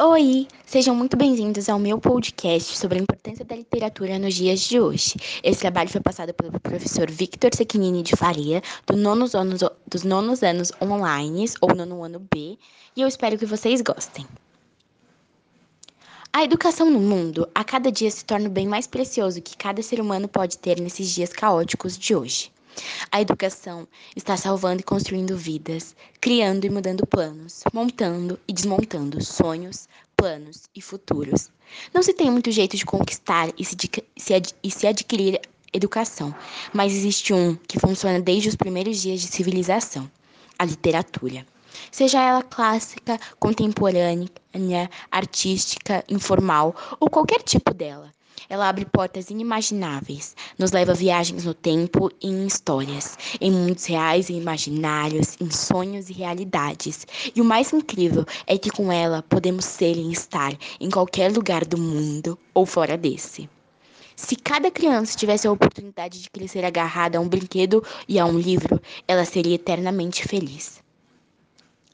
Oi, sejam muito bem-vindos ao meu podcast sobre a importância da literatura nos dias de hoje. Esse trabalho foi passado pelo professor Victor Sequinini de Faria, do nonos anos, dos nonos anos online, ou nono ano B, e eu espero que vocês gostem. A educação no mundo a cada dia se torna o bem mais precioso que cada ser humano pode ter nesses dias caóticos de hoje. A educação está salvando e construindo vidas, criando e mudando planos, montando e desmontando sonhos, planos e futuros. Não se tem muito jeito de conquistar e se, se, ad, e se adquirir educação, mas existe um que funciona desde os primeiros dias de civilização: a literatura. Seja ela clássica, contemporânea, artística, informal ou qualquer tipo dela. Ela abre portas inimagináveis, nos leva a viagens no tempo e em histórias, em mundos reais e imaginários, em sonhos e realidades. E o mais incrível é que com ela podemos ser e estar em qualquer lugar do mundo ou fora desse. Se cada criança tivesse a oportunidade de crescer agarrada a um brinquedo e a um livro, ela seria eternamente feliz.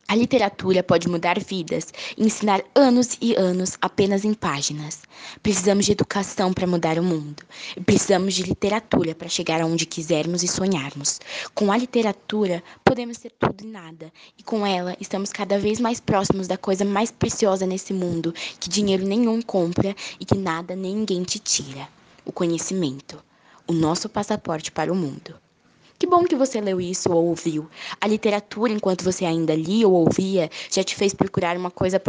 A literatura pode mudar vidas e ensinar anos e anos apenas em páginas. Precisamos de educação para mudar o mundo. E precisamos de literatura para chegar aonde quisermos e sonharmos. Com a literatura, podemos ser tudo e nada. E com ela, estamos cada vez mais próximos da coisa mais preciosa nesse mundo, que dinheiro nenhum compra e que nada nem ninguém te tira: o conhecimento. O nosso passaporte para o mundo. Que bom que você leu isso ou ouviu. A literatura, enquanto você ainda lia ou ouvia, já te fez procurar uma coisa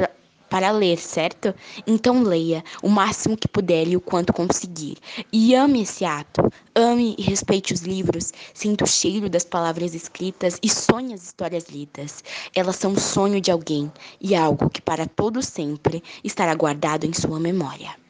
para ler, certo? Então leia o máximo que puder e o quanto conseguir. E ame esse ato. Ame e respeite os livros. Sinta o cheiro das palavras escritas e sonhe as histórias lidas. Elas são o sonho de alguém e algo que para todo sempre estará guardado em sua memória.